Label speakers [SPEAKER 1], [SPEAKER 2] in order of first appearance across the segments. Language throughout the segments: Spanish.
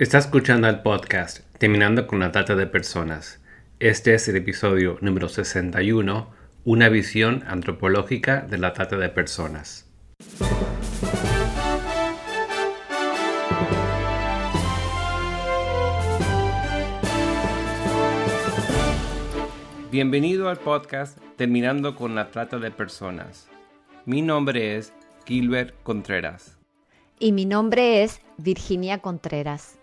[SPEAKER 1] Está escuchando el podcast Terminando con la Trata de Personas. Este es el episodio número 61, una visión antropológica de la trata de personas. Bienvenido al podcast Terminando con la Trata de Personas. Mi nombre es Gilbert Contreras.
[SPEAKER 2] Y mi nombre es Virginia Contreras.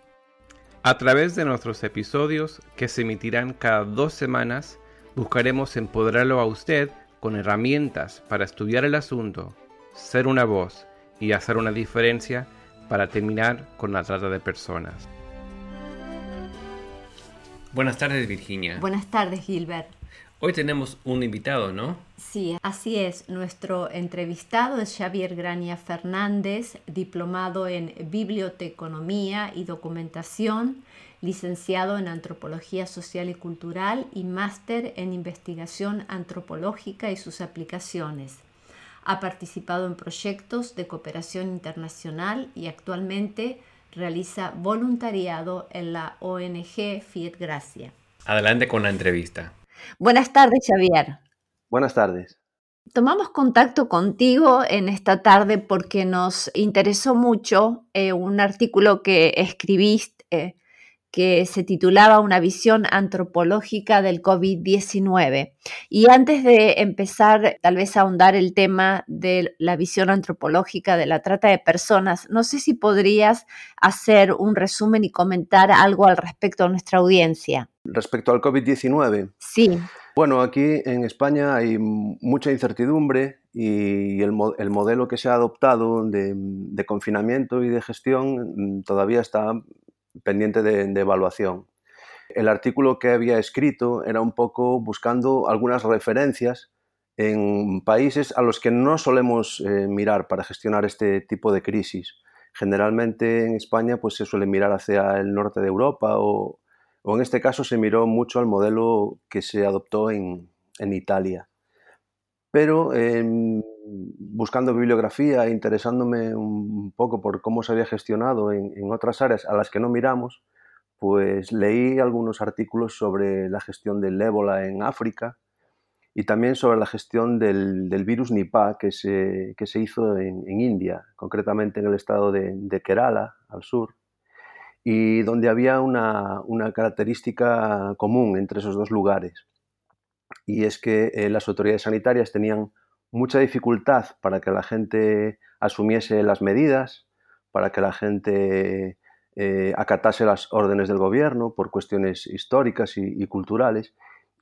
[SPEAKER 1] A través de nuestros episodios, que se emitirán cada dos semanas, buscaremos empoderarlo a usted con herramientas para estudiar el asunto, ser una voz y hacer una diferencia para terminar con la trata de personas. Buenas tardes Virginia.
[SPEAKER 2] Buenas tardes Gilbert.
[SPEAKER 1] Hoy tenemos un invitado, ¿no?
[SPEAKER 2] Sí, así es. Nuestro entrevistado es Xavier Grania Fernández, diplomado en Biblioteconomía y Documentación, licenciado en Antropología Social y Cultural y máster en Investigación Antropológica y sus aplicaciones. Ha participado en proyectos de cooperación internacional y actualmente realiza voluntariado en la ONG Fiat Gracia.
[SPEAKER 1] Adelante con la entrevista.
[SPEAKER 2] Buenas tardes, Xavier.
[SPEAKER 3] Buenas tardes.
[SPEAKER 2] Tomamos contacto contigo en esta tarde porque nos interesó mucho eh, un artículo que escribiste eh, que se titulaba Una visión antropológica del COVID-19. Y antes de empezar tal vez a ahondar el tema de la visión antropológica de la trata de personas, no sé si podrías hacer un resumen y comentar algo al respecto a nuestra audiencia.
[SPEAKER 3] Respecto al COVID-19.
[SPEAKER 2] Sí.
[SPEAKER 3] Bueno, aquí en España hay mucha incertidumbre y el, modelo que se ha adoptado de, confinamiento y de gestión mm, todavía está pendiente de, evaluación. El artículo que había escrito era un poco buscando algunas referencias en países a los que no solemos eh, mirar para gestionar este tipo de crisis. Generalmente en España pues, se suele mirar hacia el norte de Europa o, en este caso se miró mucho al modelo que se adoptó en, Italia. Pero em, buscando bibliografía interesándome un poco por cómo se había gestionado en, otras áreas a las que no miramos, pues leí algunos artículos sobre la gestión del ébola en África y también sobre la gestión del, virus Nipah que se, que se hizo en, India, concretamente en el estado de, Kerala, al sur, y donde había una, una, característica común entre esos dos lugares. Y es que eh, las autoridades sanitarias tenían mucha dificultad para que la gente asumiese las medidas, para que la gente eh, acatase las órdenes del gobierno por cuestiones históricas y, culturales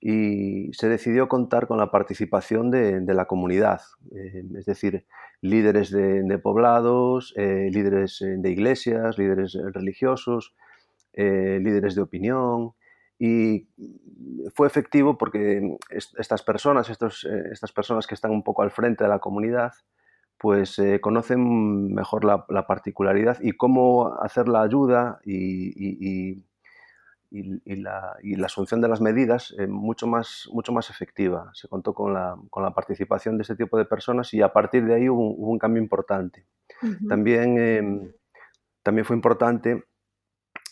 [SPEAKER 3] y se decidió contar con la participación de, la comunidad, eh, es decir, líderes de, poblados, eh, líderes de iglesias, líderes religiosos, líderes de opinión, y fue efectivo porque estas personas, estos, eh, estas personas que están un poco al frente de la comunidad, pues eh, conocen mejor la, particularidad y cómo hacer la ayuda y, la, asunción de las medidas eh, mucho, más, mucho más efectiva. Se contó con la, participación de este tipo de personas y a partir de ahí hubo, un cambio importante. también, em, también fue importante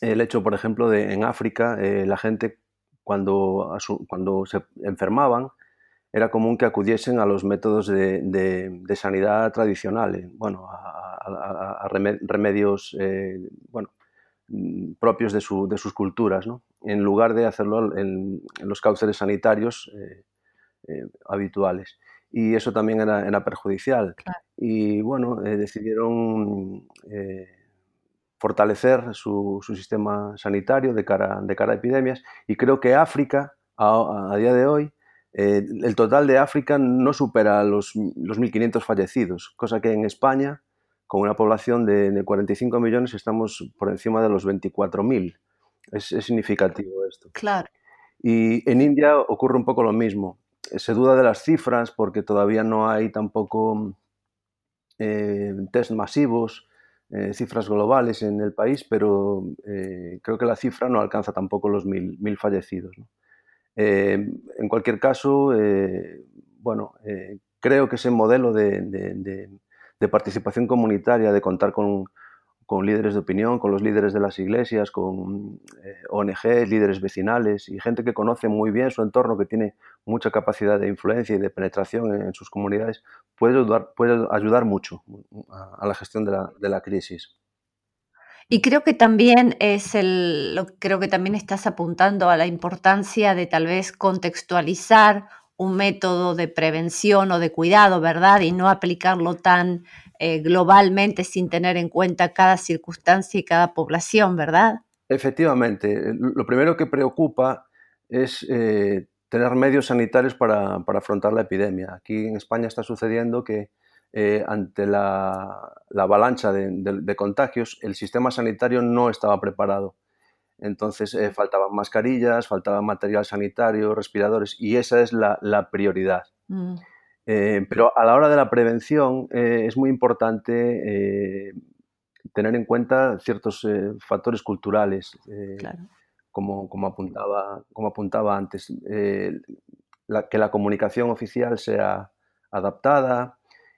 [SPEAKER 3] el hecho, por ejemplo, de en África eh, la gente cuando, cuando se enfermaban era común que acudiesen a los métodos de, sanidad tradicionales, bueno, a, remedios eh, bueno, propios de, sus culturas, ¿no? en lugar de hacerlo en, los cauces sanitarios eh, habituales. Y eso también era, perjudicial. Y bueno, decidieron fortalecer su, sistema sanitario de cara, de cara a epidemias y creo que África, a, día de hoy, eh, el total de África no supera los, los 1.500 fallecidos, cosa que en España, con una población de, 45 millones, estamos por encima de los 24.000. Es, es significativo esto.
[SPEAKER 2] Claro.
[SPEAKER 3] Y en India ocurre un poco lo mismo. Se duda de las cifras porque todavía no hay tampoco eh, test masivos eh, cifras globales en el país, pero eh, creo que la cifra no alcanza tampoco los mil, mil fallecidos. Eh, en cualquier caso, bueno, creo que ese modelo de, participación comunitaria, de contar con, con líderes de opinión, con los líderes de las iglesias, con eh, ONG, líderes vecinales y gente que conoce muy bien su entorno, que tiene mucha capacidad de influencia y de penetración en, sus comunidades, puede ayudar, puede ayudar mucho a, la gestión de la, de la, crisis.
[SPEAKER 2] Y creo que también es el, creo que también estás apuntando a la importancia de tal vez contextualizar un método de prevención o de cuidado, ¿verdad? Y no aplicarlo tan eh, globalmente sin tener en cuenta cada circunstancia y cada población, ¿verdad?
[SPEAKER 3] Efectivamente. Lo primero que preocupa es eh, tener medios sanitarios para, afrontar la epidemia. Aquí en España está sucediendo que eh, ante la, avalancha de, contagios, el sistema sanitario no estaba preparado. Entonces faltaban mascarillas, faltaba material sanitario, respiradores, y esa es la, prioridad. Mm. Eh, pero a la hora de la prevención eh, es muy importante eh, tener en cuenta ciertos factores culturales, como, como, apuntaba, como apuntaba antes, que la comunicación oficial sea adaptada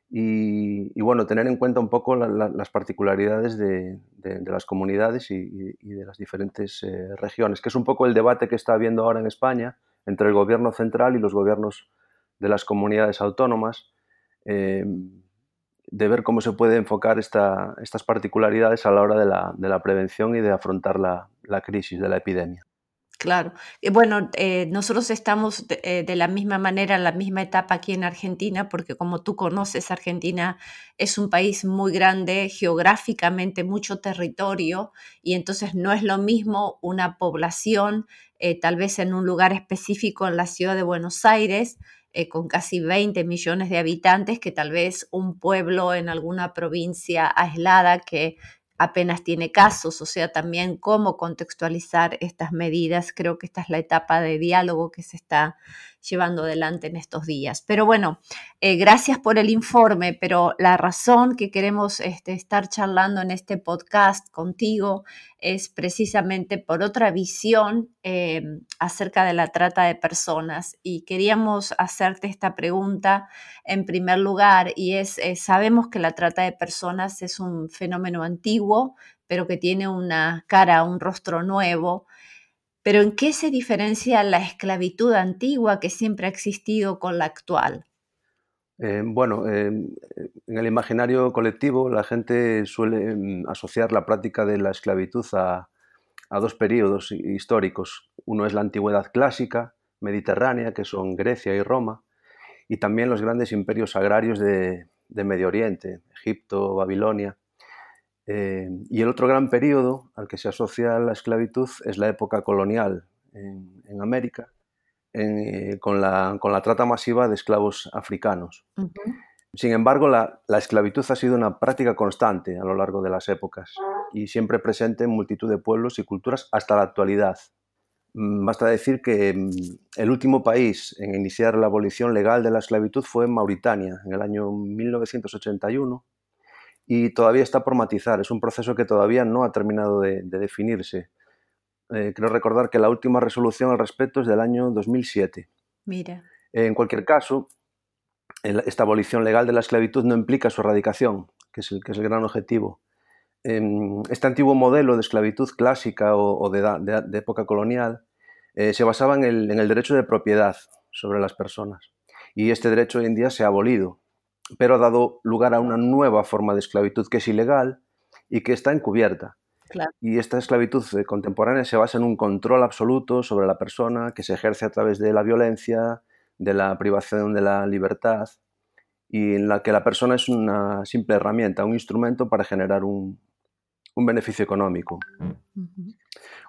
[SPEAKER 3] y, bueno, tener en cuenta un poco las particularidades de, las comunidades y, y, de las diferentes regiones, que es un poco el debate que está habiendo ahora en España entre el gobierno central y los gobiernos de las comunidades autónomas, eh, de ver cómo se puede enfocar estas particularidades a la hora de la, prevención y de afrontar la, crisis de la epidemia.
[SPEAKER 2] Claro. Y bueno, eh, nosotros estamos eh, de, la misma manera, en la misma etapa aquí en Argentina, porque como tú conoces, Argentina es un país muy grande, geográficamente mucho territorio, y entonces no es lo mismo una población, tal vez en un lugar específico en la ciudad de Buenos Aires, eh, con casi 20 millones de habitantes que tal vez un pueblo en alguna provincia aislada que apenas tiene casos, o sea, también cómo contextualizar estas medidas. Creo que esta es la etapa de diálogo que se está llevando adelante en estos días. Pero bueno, eh, gracias por el informe, pero la razón que queremos este, estar charlando en este podcast contigo es precisamente por otra visión eh, acerca de la trata de personas. Y queríamos hacerte esta pregunta en primer lugar, y es, eh, sabemos que la trata de personas es un fenómeno antiguo, pero que tiene una cara, un rostro nuevo. Pero ¿en qué se diferencia la esclavitud antigua que siempre ha existido con la actual?
[SPEAKER 3] Eh, bueno, eh, en el imaginario colectivo la gente suele mm, asociar la práctica de la esclavitud a, dos periodos históricos. Uno es la antigüedad clásica, mediterránea, que son Grecia y Roma, y también los grandes imperios agrarios de Medio Oriente, Egipto, Babilonia. Eh, y el otro gran periodo al que se asocia la esclavitud es la época colonial en, América, eh, con, la, trata masiva de esclavos africanos. Sin embargo, la, esclavitud ha sido una práctica constante a lo largo de las épocas y siempre presente en multitud de pueblos y culturas hasta la actualidad. Mm, basta decir que mm, el último país en iniciar la abolición legal de la esclavitud fue Mauritania, en el año 1981, y todavía está por matizar. Es un proceso que todavía no ha terminado de, definirse. Eh, creo recordar que la última resolución al respecto es del año 2007.
[SPEAKER 2] Mira.
[SPEAKER 3] en cualquier caso, esta abolición legal de la esclavitud no implica su erradicación, que es el, que es el gran objetivo. Em, este antiguo modelo de esclavitud clásica o, de, época colonial eh, se basaba en el, en el derecho de propiedad sobre las personas. Y este derecho hoy en día se ha abolido pero ha dado lugar a una nueva forma de esclavitud que es ilegal y que está encubierta. Y esta esclavitud eh, contemporánea se basa en un control absoluto sobre la persona que se ejerce a través de la violencia, de la privación de la libertad y en la que la persona es una simple herramienta, un instrumento para generar un, beneficio económico.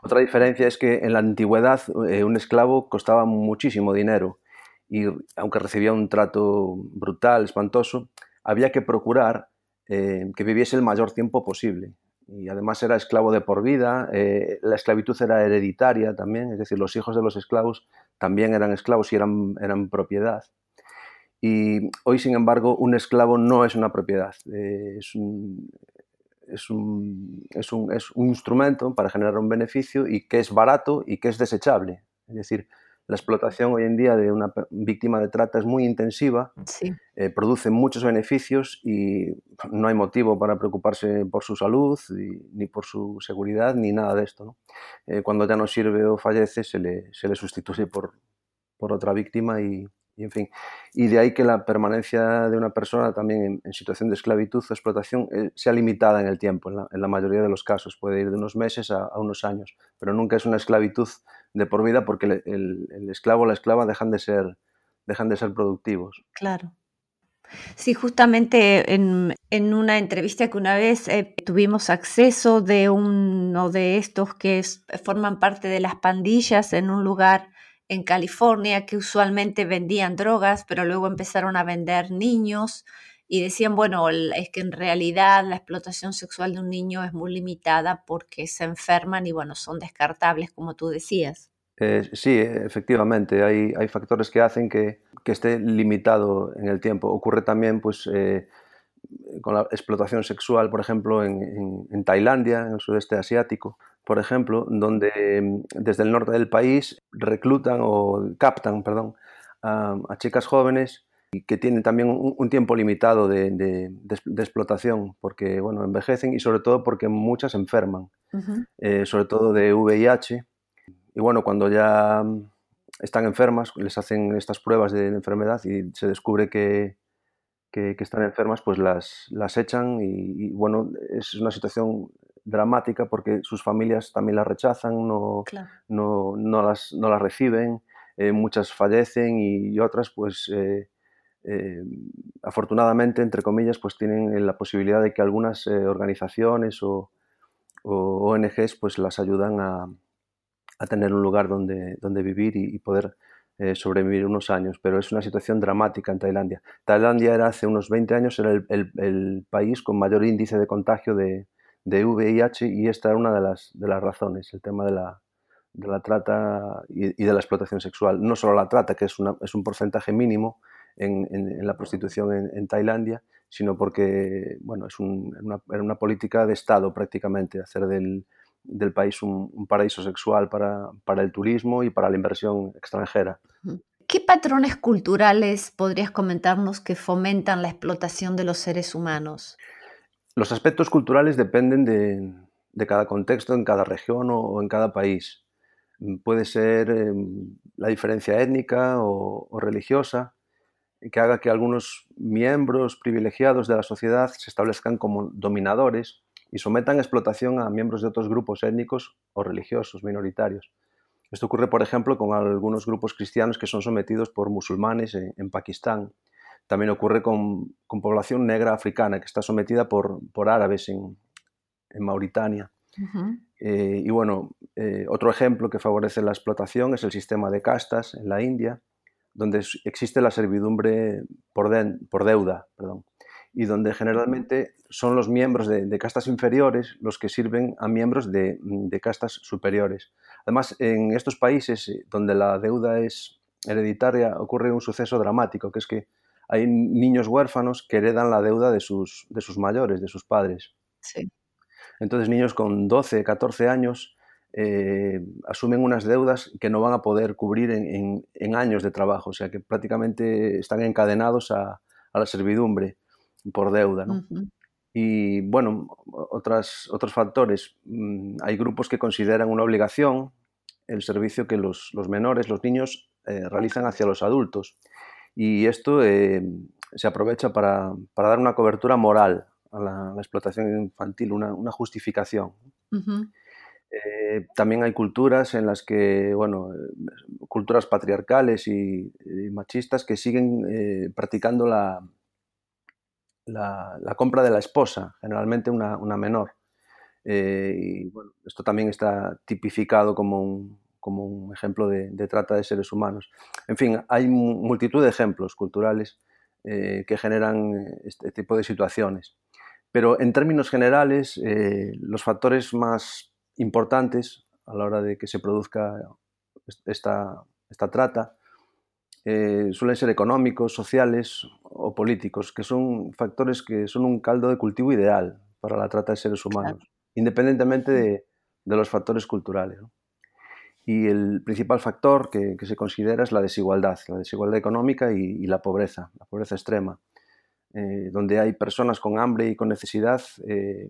[SPEAKER 3] Otra diferencia es que en la antigüedad eh, un esclavo costaba muchísimo dinero y aunque recibía un trato brutal, espantoso, había que procurar eh, que viviese el mayor tiempo posible. Y además era esclavo de por vida, eh, la esclavitud era hereditaria también, es decir, los hijos de los esclavos también eran esclavos y eran, eran propiedad. Y hoy, sin embargo, un esclavo no es una propiedad, eh, es, un, es, un, es, un, es un instrumento para generar un beneficio y que es barato y que es desechable. Es decir, la explotación hoy en día de una víctima de trata es muy intensiva, eh, produce muchos beneficios y no hay motivo para preocuparse por su salud, ni por su seguridad, ni nada de esto. Eh, cuando ya no sirve o fallece, se le, se le sustituye por, por otra víctima y, y, en fin. Y de ahí que la permanencia de una persona también en, situación de esclavitud o explotación eh, sea limitada en el tiempo, en la, mayoría de los casos. Puede ir de unos meses a, unos años, pero nunca es una esclavitud de por vida porque el, esclavo o la esclava dejan de ser, dejan de ser productivos.
[SPEAKER 2] Claro. Sí, justamente en, en, una entrevista que una vez eh, tuvimos acceso de uno de estos que forman parte de las pandillas en un lugar en California que usualmente vendían drogas, pero luego empezaron a vender niños y decían, bueno, es que en realidad la explotación sexual de un niño es muy limitada porque se enferman y bueno, son descartables, como tú decías.
[SPEAKER 3] Eh, sí, efectivamente, hay, hay, factores que hacen que, que, esté limitado en el tiempo. Ocurre también pues, eh, con la explotación sexual, por ejemplo, en, en Tailandia, en el sudeste asiático, por ejemplo, donde mm, desde el norte del país reclutan o captan, perdón, a, chicas jóvenes y que tienen también un, tiempo limitado de, explotación, porque bueno, envejecen y sobre todo porque muchas enferman, eh, sobre todo de VIH. Y bueno, cuando ya mm, están enfermas, les hacen estas pruebas de enfermedad y se descubre que, que, están enfermas, pues las, las echan y, bueno, es una situación dramática porque sus familias también las rechazan, no, no, no, las, no las reciben, eh, muchas fallecen y, otras pues eh, eh, afortunadamente, entre comillas, pues tienen la posibilidad de que algunas organizaciones o, ONGs pues las ayudan a, a, tener un lugar donde, donde vivir y, poder sobrevivir unos años, pero es una situación dramática en Tailandia. Tailandia era hace unos 20 años era el, el país con mayor índice de contagio de, de VIH y esta era una de las, de las razones, el tema de la, de la trata y, de la explotación sexual. No solo la trata, que es, una, es un porcentaje mínimo en, en, la prostitución en, Tailandia, sino porque bueno, es una, era una política de Estado prácticamente, hacer del, del país un, un, paraíso sexual para, para el turismo y para la inversión extranjera.
[SPEAKER 2] ¿Qué patrones culturales podrías comentarnos que fomentan la explotación de los seres humanos?
[SPEAKER 3] Los aspectos culturales dependen de, cada contexto, en cada región o, en cada país. Puede ser em, la diferencia étnica o, religiosa que haga que algunos miembros privilegiados de la sociedad se establezcan como dominadores y sometan explotación a miembros de otros grupos étnicos o religiosos minoritarios. Esto ocurre, por ejemplo, con algunos grupos cristianos que son sometidos por musulmanes en Pakistán también ocurre con, población negra africana que está sometida por, árabes en, Mauritania. Eh, y bueno, eh, otro ejemplo que favorece la explotación es el sistema de castas en la India, donde existe la servidumbre por, por deuda, perdón, y donde generalmente son los miembros de, castas inferiores los que sirven a miembros de, de, castas superiores. Además, en estos países eh, donde la deuda es hereditaria ocurre un suceso dramático, que es que hay niños huérfanos que heredan la deuda de sus, de sus mayores, de sus padres. Entonces niños con 12, 14 años eh, asumen unas deudas que no van a poder cubrir en, años de trabajo, o sea que prácticamente están encadenados a, la servidumbre por deuda. Y bueno, otras, otros factores. Mm, hay grupos que consideran una obligación el servicio que los, menores, los niños, eh, realizan hacia los adultos. Y esto eh, se aprovecha para, dar una cobertura moral a la, explotación infantil, una, justificación. Eh, también hay culturas en las que, bueno, culturas patriarcales y, machistas que siguen eh, practicando la, la, compra de la esposa, generalmente una, menor. y bueno, esto también está tipificado como un, como un ejemplo de, trata de seres humanos. En fin, hay multitud de ejemplos culturales eh, que generan este tipo de situaciones. Pero en términos generales, eh, los factores más importantes a la hora de que se produzca esta, esta trata eh, suelen ser económicos, sociales o políticos, que son factores que son un caldo de cultivo ideal para la trata de seres humanos, independientemente de, de, los factores culturales. Y el principal factor que, se considera es la desigualdad, la desigualdad económica y, la pobreza, la pobreza extrema. Eh, donde hay personas con hambre y con necesidad, eh,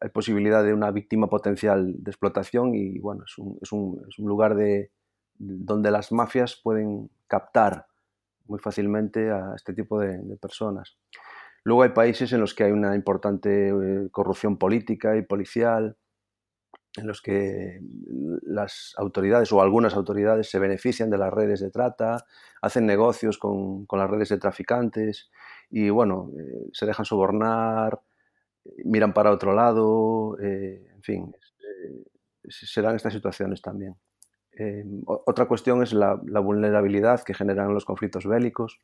[SPEAKER 3] hay posibilidad de una víctima potencial de explotación y bueno, es un, es un, es un lugar de, donde las mafias pueden captar muy fácilmente a este tipo de, personas. Luego hay países en los que hay una importante eh, corrupción política y policial, en los que las autoridades o algunas autoridades se benefician de las redes de trata, hacen negocios con, con las redes de traficantes y bueno, eh, se dejan sobornar, miran para otro lado, eh, en fin, se dan estas situaciones también. Otra cuestión es la, vulnerabilidad que generan los conflictos bélicos,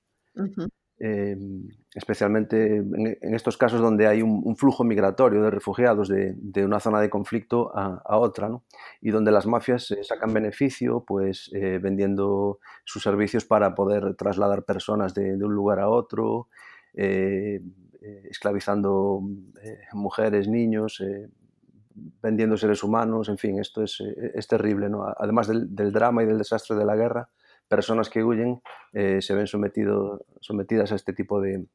[SPEAKER 3] em, especialmente en, estos casos donde hay un, flujo migratorio de refugiados de, una zona de conflicto a, otra, y donde las mafias sacan beneficio pues, eh, vendiendo sus servicios para poder trasladar personas de, un lugar a otro, eh, eh, esclavizando mujeres, niños vendiendo seres humanos, en fin, esto es, eh, es terrible. ¿no? Además del, drama y del desastre de la guerra, personas que huyen eh, se ven sometido, sometidas a este tipo de,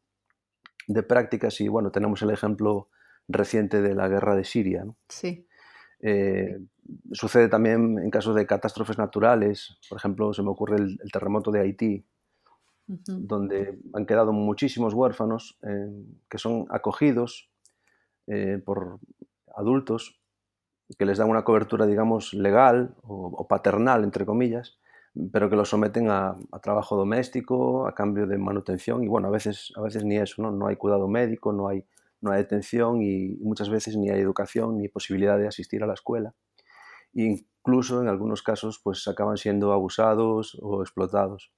[SPEAKER 3] de, prácticas y bueno, tenemos el ejemplo reciente de la guerra de Siria.
[SPEAKER 2] Sí.
[SPEAKER 3] Eh, sucede también en casos de catástrofes naturales, por ejemplo, se me ocurre el, terremoto de Haití, donde han quedado muchísimos huérfanos que son acogidos por, adultos que les dan una cobertura, digamos, legal o, paternal, entre comillas, pero que los someten a, trabajo doméstico, a cambio de manutención, y bueno, a veces, a veces ni eso, ¿no? No hay cuidado médico, no hay, no hay detención y muchas veces ni hay educación ni posibilidad de asistir a la escuela. E incluso en algunos casos pues acaban siendo abusados o explotados.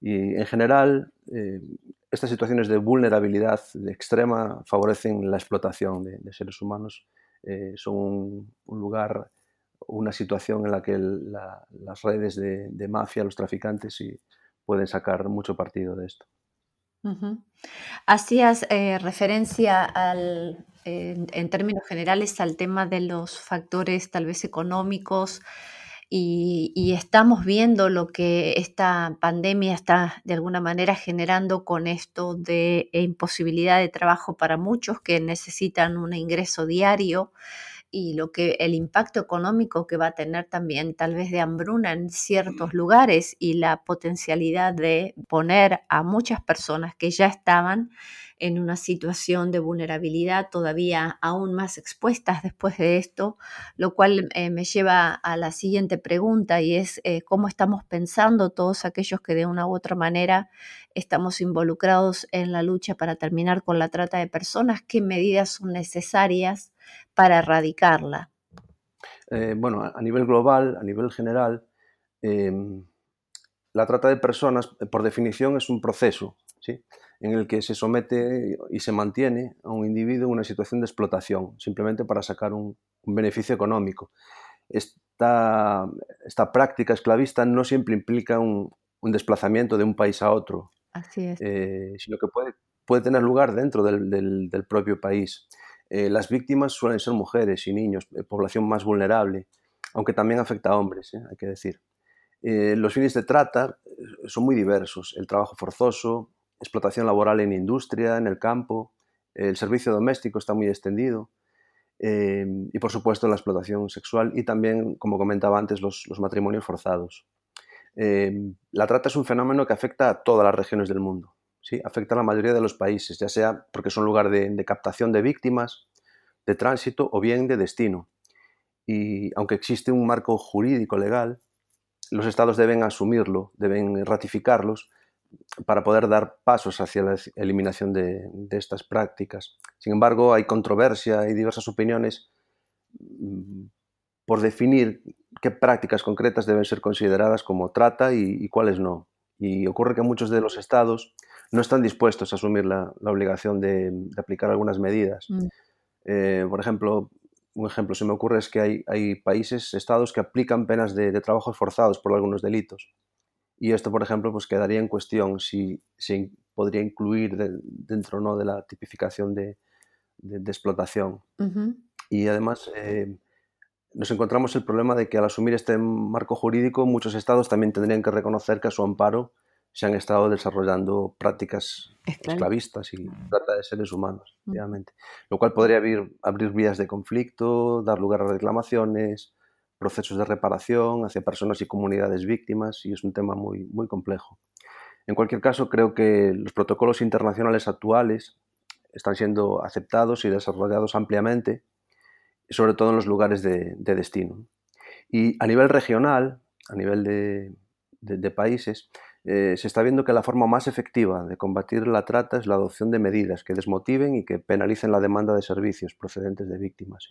[SPEAKER 3] Y en general, eh, estas situaciones de vulnerabilidad extrema favorecen la explotación de seres humanos eh, son un, lugar, una situación en la que las redes de, mafia, los traficantes, pueden sacar mucho partido de esto.
[SPEAKER 2] Hacías eh, referencia al, en términos generales al tema de los factores tal vez económicos y, estamos viendo lo que esta pandemia está de alguna manera generando con esto de imposibilidad de trabajo para muchos que necesitan un ingreso diario y lo que el impacto económico que va a tener también tal vez de hambruna en ciertos lugares y la potencialidad de poner a muchas personas que ya estaban en una situación de vulnerabilidad todavía aún más expuestas después de esto, lo cual eh, me lleva a la siguiente pregunta y es eh, cómo estamos pensando todos aquellos que de una u otra manera estamos involucrados en la lucha para terminar con la trata de personas, qué medidas son necesarias para erradicarla.
[SPEAKER 3] Eh, bueno, a nivel global, a nivel general, em, la trata de personas, por definición, es un proceso. ¿sí? en el que se somete y se mantiene a un individuo en una situación de explotación, simplemente para sacar un, beneficio económico. Esta, esta, práctica esclavista no siempre implica un, desplazamiento de un país a otro, eh, sino que puede, puede, tener lugar dentro del, propio país. Eh, las víctimas suelen ser mujeres y niños, eh, población más vulnerable, aunque también afecta a hombres, hay que decir. los fines de trata son muy diversos, el trabajo forzoso, explotación laboral en industria, en el campo, el servicio doméstico está muy extendido y por supuesto la explotación sexual y también, como comentaba antes, los, matrimonios forzados. La trata es un fenómeno que afecta a todas las regiones del mundo, afecta a la mayoría de los países, ya sea porque son lugar de, captación de víctimas, de tránsito o bien de destino. Y aunque existe un marco jurídico legal, los estados deben asumirlo, deben ratificarlos para poder dar pasos hacia la eliminación de, estas prácticas. Sin embargo, hay controversia y diversas opiniones mm, por definir qué prácticas concretas deben ser consideradas como trata y, cuáles no. Y ocurre que muchos de los estados no están dispuestos a asumir la, obligación de, aplicar algunas medidas. Mm. Eh, por ejemplo, un ejemplo se me ocurre es que hay, países, estados que aplican penas de, de trabajos forzados por algunos delitos. Y esto, por ejemplo, pues quedaría en cuestión si se podría incluir dentro ¿no? de la tipificación de, explotación. Y además, eh, nos encontramos el problema de que al asumir este marco jurídico, muchos estados también tendrían que reconocer que a su amparo se han estado desarrollando prácticas esclavistas y trata de seres humanos, obviamente. Lo cual podría abrir, abrir vías de conflicto, dar lugar a reclamaciones, procesos de reparación hacia personas y comunidades víctimas, y es un tema muy, muy complejo. En cualquier caso, creo que los protocolos internacionales actuales están siendo aceptados y desarrollados ampliamente, sobre todo en los lugares de, destino. Y a nivel regional, a nivel de, países, eh, se está viendo que la forma más efectiva de combatir la trata es la adopción de medidas que desmotiven y que penalicen la demanda de servicios procedentes de víctimas.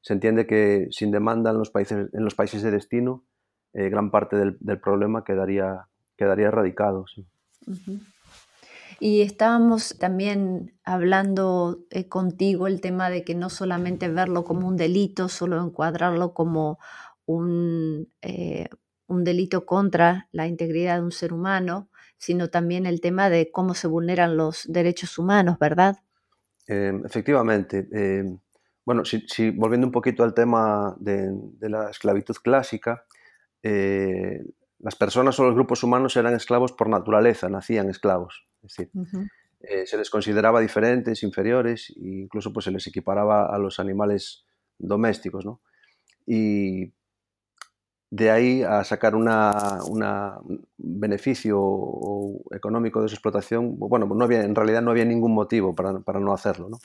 [SPEAKER 3] Se entiende que sin demanda en los países, en los países de destino, eh, gran parte del, problema quedaría, quedaría erradicado.
[SPEAKER 2] Y estábamos también hablando eh, contigo el tema de que no solamente verlo como un delito, solo encuadrarlo como un, un delito contra la integridad de un ser humano, sino también el tema de cómo se vulneran los derechos humanos, ¿verdad?
[SPEAKER 3] Em, efectivamente. Em, bueno, si, volviendo un poquito al tema de, la esclavitud clásica, eh, las personas o los grupos humanos eran esclavos por naturaleza, nacían esclavos. Es decir, eh, se les consideraba diferentes, inferiores, e incluso pues, se les equiparaba a los animales domésticos. ¿no? Y de ahí a sacar un beneficio económico de su explotación, bueno, en realidad no había ningún motivo para, no hacerlo, ¿no?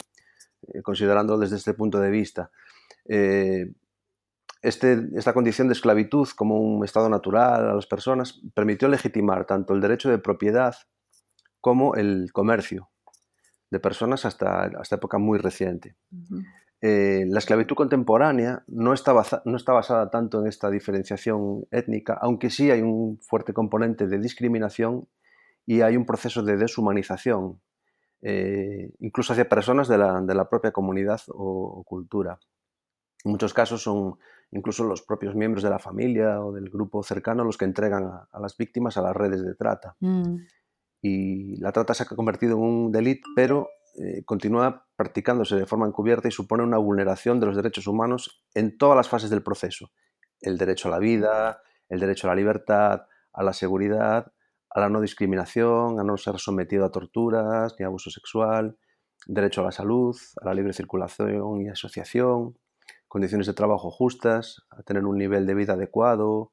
[SPEAKER 3] Eh, considerándolo desde este punto de vista. Eh, este, esta condición de esclavitud como un estado natural a las personas permitió legitimar tanto el derecho de propiedad como el comercio de personas hasta, hasta época muy reciente. Eh, la esclavitud contemporánea no está, no está basada tanto en esta diferenciación étnica, aunque sí hay un fuerte componente de discriminación y hay un proceso de deshumanización, eh, incluso hacia personas de la, propia comunidad o, cultura. En muchos casos son incluso los propios miembros de la familia o del grupo cercano los que entregan a, las víctimas a las redes de trata. Mm. Y la trata se ha convertido en un delito, pero eh, continúa practicándose de forma encubierta y supone una vulneración de los derechos humanos en todas las fases del proceso. El derecho a la vida, el derecho a la libertad, a la seguridad, a la no discriminación, a no ser sometido a torturas ni abuso sexual, derecho a la salud, a la libre circulación y asociación, condiciones de trabajo justas, a tener un nivel de vida adecuado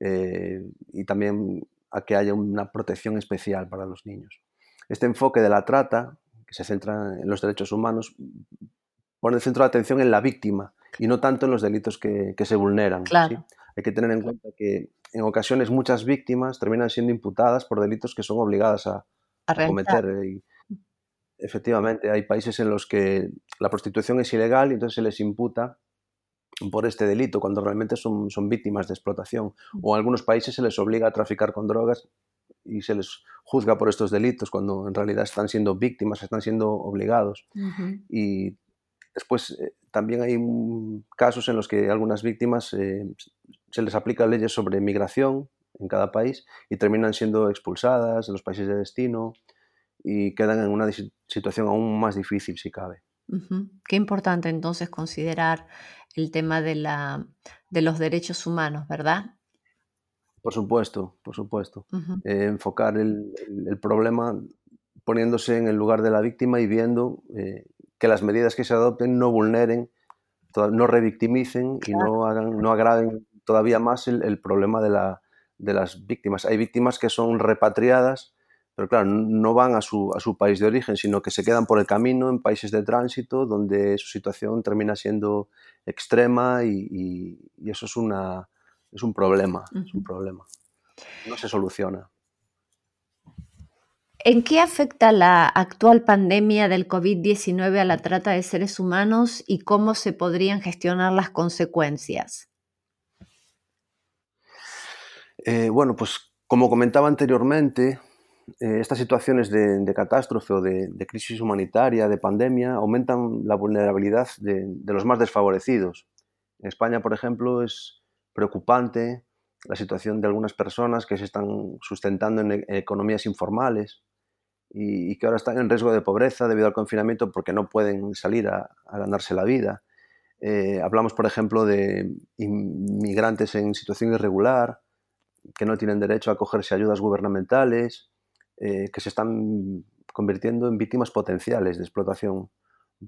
[SPEAKER 3] eh, y también a que haya una protección especial para los niños. Este enfoque de la trata que se centra en los derechos humanos, pone el centro de atención en la víctima y no tanto en los delitos que, se vulneran. Hay que tener en cuenta que en ocasiones muchas víctimas terminan siendo imputadas por delitos que son obligadas a, cometer. Y, efectivamente, hay países en los que la prostitución es ilegal y entonces se les imputa por este delito cuando realmente son, son víctimas de explotación. O en algunos países se les obliga a traficar con drogas y se les juzga por estos delitos cuando en realidad están siendo víctimas, están siendo obligados. Y después eh, también hay casos en los que algunas víctimas eh, se les aplica leyes sobre migración en cada país y terminan siendo expulsadas de los países de destino y quedan en una situación aún más difícil si cabe.
[SPEAKER 2] Qué importante entonces considerar el tema de, la, de los derechos humanos, ¿verdad?
[SPEAKER 3] Por supuesto, por supuesto. Eh, enfocar el, problema poniéndose en el lugar de la víctima y viendo eh, que las medidas que se adopten no vulneren, no revictimicen y no, hagan, no agraven todavía más el, problema de, la, de, las víctimas. Hay víctimas que son repatriadas, pero claro, no van a su, a su, país de origen, sino que se quedan por el camino en países de tránsito donde su situación termina siendo extrema y eso es una, es un problema, es un problema. No se soluciona.
[SPEAKER 2] ¿En qué afecta la actual pandemia del COVID-19 a la trata de seres humanos y cómo se podrían gestionar las consecuencias?
[SPEAKER 3] Eh, bueno, pues como comentaba anteriormente, eh, estas situaciones de, catástrofe o de, crisis humanitaria, de pandemia, aumentan la vulnerabilidad de, de los más desfavorecidos. En España, por ejemplo, es, preocupante la situación de algunas personas que se están sustentando en, e, economías informales y, que ahora están en riesgo de pobreza debido al confinamiento porque no pueden salir a, ganarse la vida. Eh, hablamos, por ejemplo, de inmigrantes en situación irregular, que no tienen derecho a acogerse a ayudas gubernamentales, eh, que se están convirtiendo en víctimas potenciales de explotación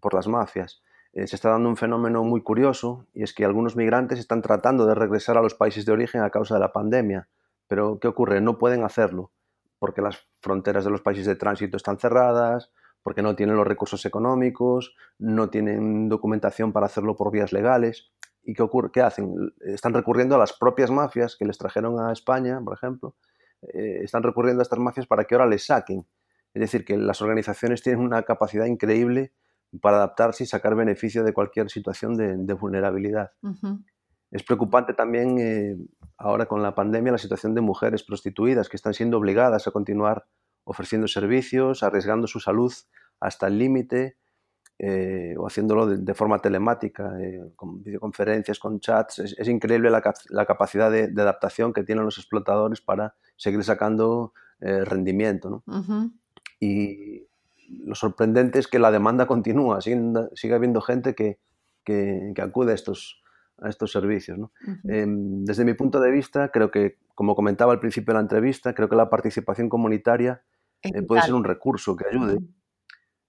[SPEAKER 3] por las mafias. Eh, se está dando un fenómeno muy curioso y es que algunos migrantes están tratando de regresar a los países de origen a causa de la pandemia. Pero ¿qué ocurre? No pueden hacerlo porque las fronteras de los países de tránsito están cerradas, porque no tienen los recursos económicos, no tienen documentación para hacerlo por vías legales. ¿Y qué ocurre? ¿Qué hacen? Están recurriendo a las propias mafias que les trajeron a España, por ejemplo. Eh, están recurriendo a estas mafias para que ahora les saquen. Es decir, que las organizaciones tienen una capacidad increíble para adaptarse y sacar beneficio de cualquier situación de, vulnerabilidad. Es preocupante también eh, ahora con la pandemia la situación de mujeres prostituidas que están siendo obligadas a continuar ofreciendo servicios, arriesgando su salud hasta el límite eh, o haciéndolo de, forma telemática, eh, con videoconferencias, con chats. Es, increíble la, capacidad de, adaptación que tienen los explotadores para seguir sacando rendimiento. Y lo sorprendente es que la demanda continúa, sigue, habiendo gente que, que, acude a estos, a estos servicios. Em, desde mi punto de vista, creo que, como comentaba al principio de la entrevista, creo que la participación comunitaria eh, puede ser un recurso que ayude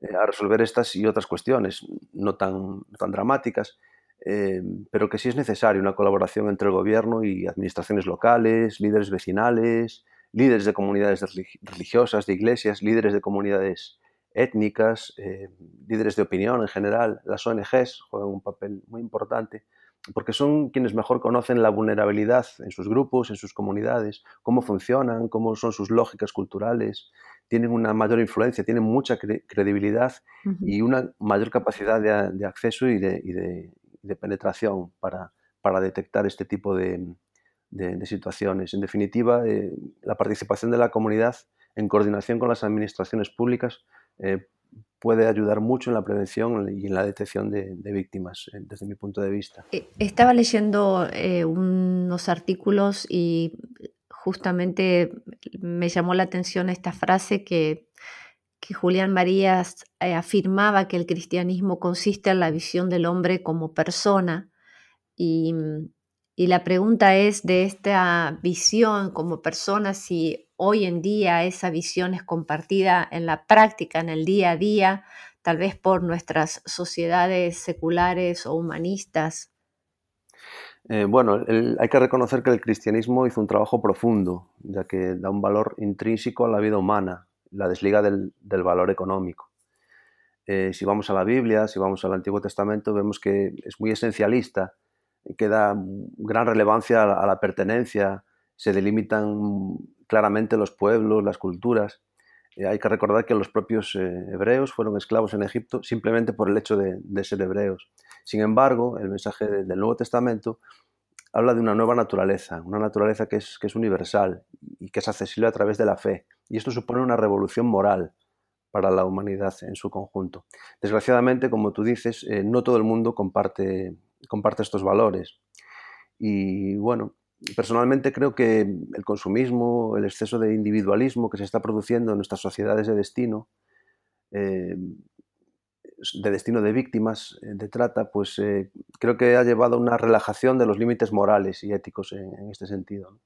[SPEAKER 3] eh, a resolver estas y otras cuestiones, no tan, tan dramáticas, em, pero que sí es necesaria una colaboración entre el gobierno y administraciones locales, líderes vecinales, líderes de comunidades religiosas, de iglesias, líderes de comunidades étnicas, eh, líderes de opinión en general, las ONGs juegan un papel muy importante porque son quienes mejor conocen la vulnerabilidad en sus grupos, en sus comunidades, cómo funcionan, cómo son sus lógicas culturales, tienen una mayor influencia, tienen mucha credibilidad y una mayor capacidad de, acceso y de, penetración para, para, detectar este tipo de, situaciones. En definitiva, eh, la participación de la comunidad en coordinación con las administraciones públicas eh, puede ayudar mucho en la prevención y en la detección de, víctimas, eh, desde mi punto de vista.
[SPEAKER 2] Eh, estaba leyendo unos artículos y justamente me llamó la atención esta frase que, que Julián Marías afirmaba que el cristianismo consiste en la visión del hombre como persona y, y la pregunta es de esta visión como persona si hoy en día esa visión es compartida en la práctica, en el día a día, tal vez por nuestras sociedades seculares o humanistas?
[SPEAKER 3] Eh, bueno, hay que reconocer que el cristianismo hizo un trabajo profundo, ya que da un valor intrínseco a la vida humana, la desliga del, valor económico. Eh, si vamos a la Biblia, si vamos al Antiguo Testamento, vemos que es muy esencialista, que da gran relevancia a la pertenencia, se delimitan claramente los pueblos, las culturas. Eh, hay que recordar que los propios eh, hebreos fueron esclavos en Egipto simplemente por el hecho de, ser hebreos. Sin embargo, el mensaje del Nuevo Testamento habla de una nueva naturaleza, una naturaleza que es, universal y que es accesible a través de la fe. Y esto supone una revolución moral para la humanidad en su conjunto. Desgraciadamente, como tú dices, eh, no todo el mundo comparte, comparte estos valores. Y bueno, personalmente creo que el consumismo, el exceso de individualismo que se está produciendo en nuestras sociedades de destino, eh, de destino de víctimas eh, de trata, pues eh, creo que ha llevado a una relajación de los límites morales y éticos en, este sentido.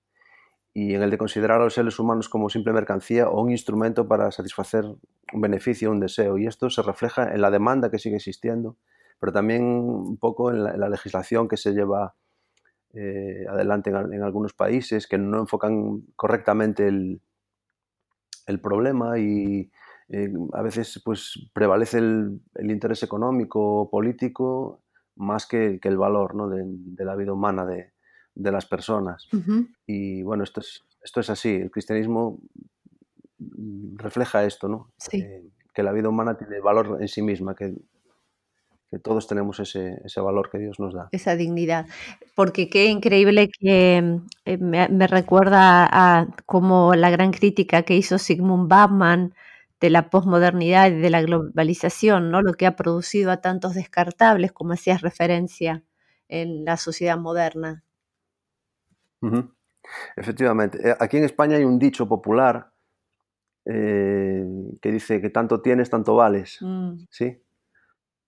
[SPEAKER 3] Y en el de considerar a los seres humanos como simple mercancía o un instrumento para satisfacer un beneficio, un deseo. Y esto se refleja en la demanda que sigue existiendo, pero también un poco en la legislación que se lleva eh, adelante en, algunos países que no enfocan correctamente el, el problema y eh, a veces pues prevalece el, interés económico o político más que, el valor ¿no? de, la vida humana de, las personas. Y bueno, esto es, esto es así, el cristianismo refleja esto, ¿no? Eh, que la vida humana tiene valor en sí misma, que que todos tenemos ese, valor que Dios nos da.
[SPEAKER 2] Esa dignidad. Porque qué increíble que eh, me, recuerda a como la gran crítica que hizo Sigmund Bachmann de la posmodernidad y de la globalización, ¿no? Lo que ha producido a tantos descartables, como hacías referencia en la sociedad moderna.
[SPEAKER 3] Efectivamente. Eh, aquí en España hay un dicho popular eh, que dice que tanto tienes, tanto vales. Mm. ¿Sí?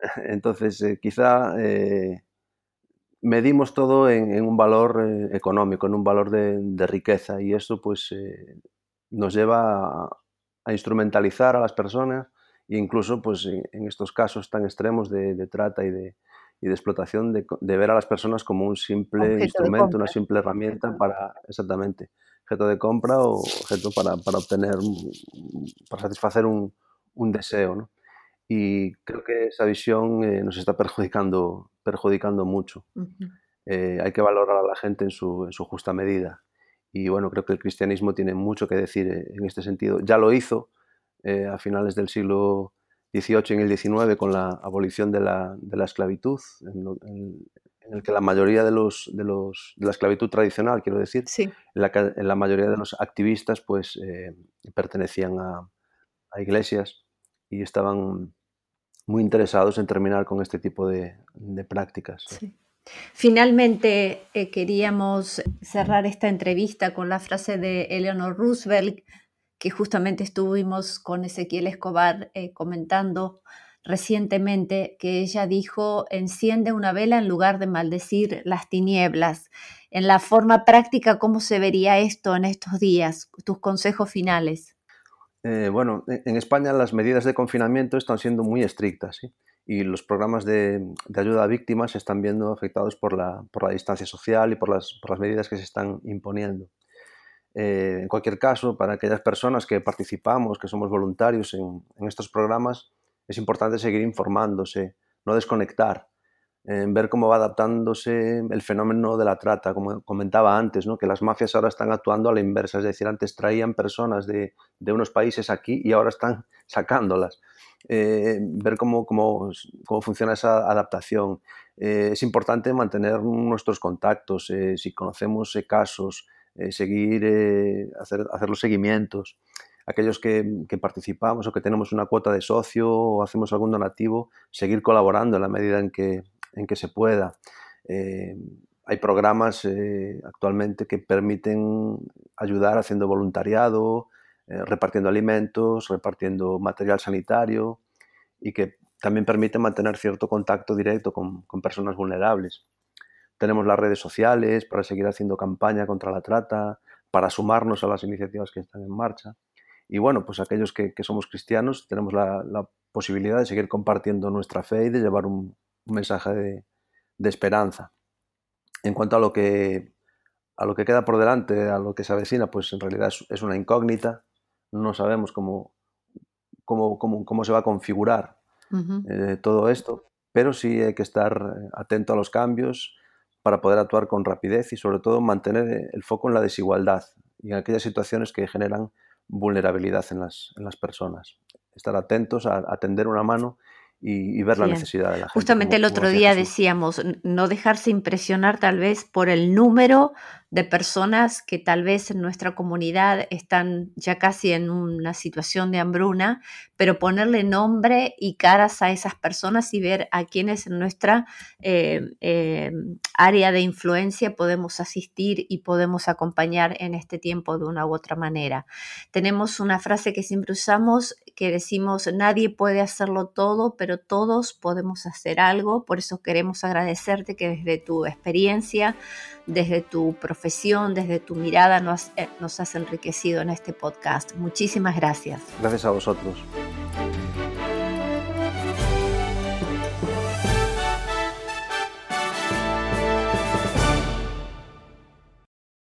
[SPEAKER 3] Entonces, eh, quizá eh, medimos todo en, un valor eh, económico, en un valor de, riqueza y eso pues nos lleva a, instrumentalizar a las personas e incluso pues en, estos casos tan extremos de, trata y de, y de explotación de, ver a las personas como un simple instrumento, una simple herramienta para exactamente objeto de compra o objeto para, para obtener, para satisfacer un, un deseo. ¿no? Y creo que esa visión eh, nos está perjudicando, perjudicando mucho. Eh, hay que valorar a la gente en su, en su, justa medida. Y bueno, creo que el cristianismo tiene mucho que decir eh, en este sentido. Ya lo hizo a finales del siglo XVIII y en el XIX con la abolición de la, de la esclavitud, en, el que la mayoría de los, de los de la esclavitud tradicional, quiero decir,
[SPEAKER 2] sí.
[SPEAKER 3] en, la, en, la, mayoría de los activistas pues pertenecían a, a iglesias y estaban muy interesados en terminar con este tipo de, prácticas.
[SPEAKER 2] Finalmente, eh, queríamos cerrar esta entrevista con la frase de Eleanor Roosevelt, que justamente estuvimos con Ezequiel Escobar eh, comentando recientemente, que ella dijo, enciende una vela en lugar de maldecir las tinieblas. En la forma práctica, ¿cómo se vería esto en estos días? Tus consejos finales.
[SPEAKER 3] Eh, bueno, en España las medidas de confinamiento están siendo muy estrictas y los programas de, ayuda a víctimas se están viendo afectados por la, distancia social y por las, medidas que se están imponiendo. Eh, en cualquier caso, para aquellas personas que participamos, que somos voluntarios en estos programas, es importante seguir informándose, no desconectar, en ver cómo va adaptándose el fenómeno de la trata, como comentaba antes, ¿no? que las mafias ahora están actuando a la inversa, es decir, antes traían personas de, de unos países aquí y ahora están sacándolas. Eh, ver cómo, cómo, cómo, funciona esa adaptación. Eh, es importante mantener nuestros contactos, eh, si conocemos casos, seguir, hacer, hacer los seguimientos aquellos que, que, participamos o que tenemos una cuota de socio o hacemos algún donativo, seguir colaborando en la medida en que, en que se pueda. Eh, hay programas eh, actualmente que permiten ayudar haciendo voluntariado, eh, repartiendo alimentos, repartiendo material sanitario y que también permiten mantener cierto contacto directo con, con, personas vulnerables. Tenemos las redes sociales para seguir haciendo campaña contra la trata, para sumarnos a las iniciativas que están en marcha. Y bueno, pues aquellos que, que somos cristianos tenemos la, la, posibilidad de seguir compartiendo nuestra fe y de llevar un, un mensaje de, esperanza. En cuanto a lo, que, a lo que queda por delante, a lo que se avecina, pues en realidad es, una incógnita. No sabemos cómo, cómo, cómo, se va a configurar eh, todo esto, pero sí hay que estar atento a los cambios para poder actuar con rapidez y sobre todo mantener el foco en la desigualdad y en aquellas situaciones que generan vulnerabilidad en las, en las personas. Estar atentos a, a tender una mano y, ver la necesidad de la gente.
[SPEAKER 2] Justamente el otro día decíamos, no dejarse impresionar tal vez por el número de personas que tal vez en nuestra comunidad están ya casi en una situación de hambruna, pero ponerle nombre y caras a esas personas y ver a quienes en nuestra eh, eh, área de influencia podemos asistir y podemos acompañar en este tiempo de una u otra manera. Tenemos una frase que siempre usamos que decimos, nadie puede hacerlo todo, pero todos podemos hacer algo, por eso queremos agradecerte que desde tu experiencia, desde tu profesión, desde tu mirada nos, eh, nos has enriquecido en este podcast. Muchísimas gracias.
[SPEAKER 3] Gracias a vosotros.